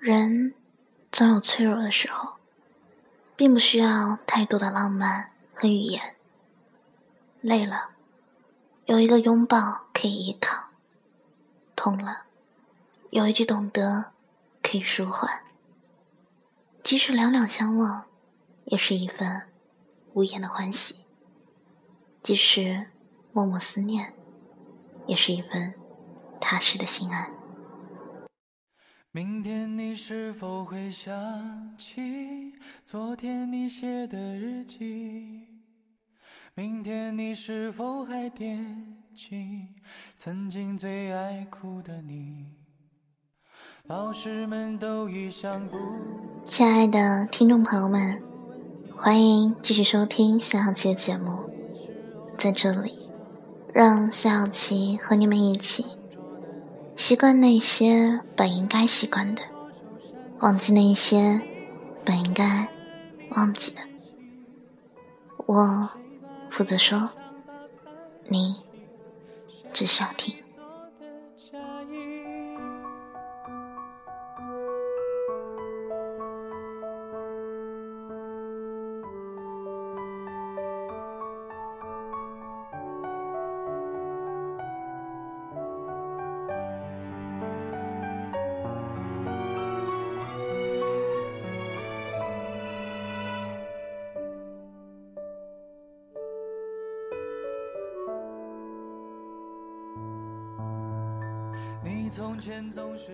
人总有脆弱的时候，并不需要太多的浪漫和语言。累了，有一个拥抱可以依靠；痛了，有一句懂得可以舒缓。即使两两相望，也是一份无言的欢喜；即使默默思念，也是一份踏实的心安。明天你是否会想起昨天你写的日记？明天你是否还惦记曾经最爱哭的你？老师们都已想不。亲爱的听众朋友们，欢迎继续收听夏小琪的节目，在这里，让夏小琪和你们一起习惯那些本应该习惯的，忘记那些本应该忘记的。我。负责说，你只需要听。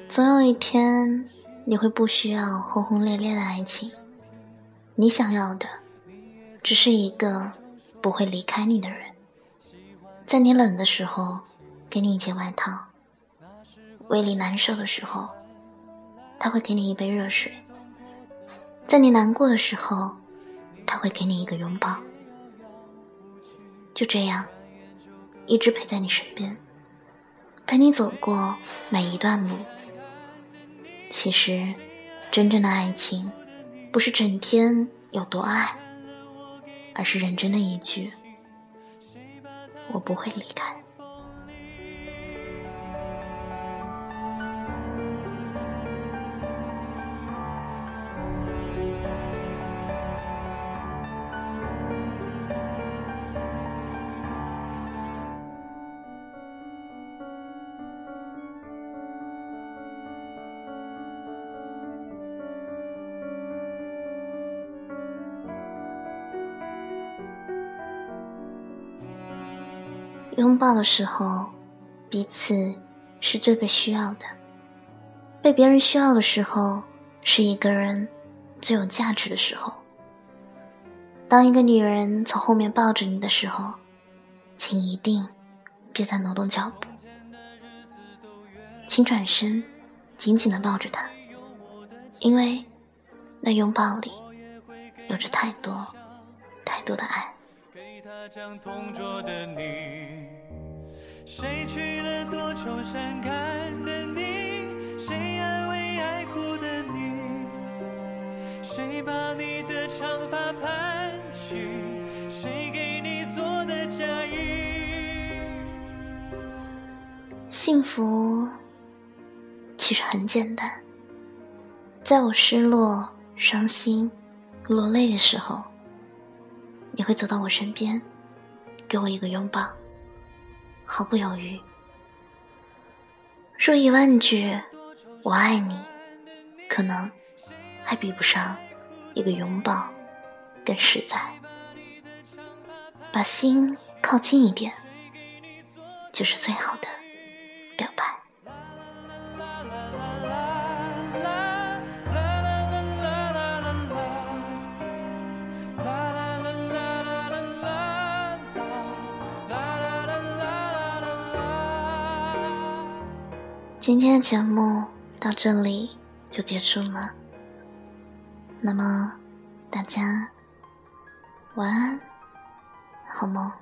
总有一天，你会不需要轰轰烈烈的爱情，你想要的，只是一个不会离开你的人，在你冷的时候给你一件外套，胃里难受的时候，他会给你一杯热水，在你难过的时候，他会给你一个拥抱，就这样，一直陪在你身边。陪你走过每一段路。其实，真正的爱情，不是整天有多爱，而是认真的一句：“我不会离开。”拥抱的时候，彼此是最被需要的；被别人需要的时候，是一个人最有价值的时候。当一个女人从后面抱着你的时候，请一定别再挪动脚步，请转身，紧紧的抱着她，因为那拥抱里有着太多太多的爱。将同桌的你，谁娶了多愁善感的你？谁安慰爱哭的你？谁把你的长发盘起？谁给你做的嫁衣？幸福其实很简单，在我失落、伤心、落泪的时候，你会走到我身边。给我一个拥抱，毫不犹豫。说一万句“我爱你”，可能还比不上一个拥抱更实在。把心靠近一点，就是最好的今天的节目到这里就结束了，那么大家晚安，好梦。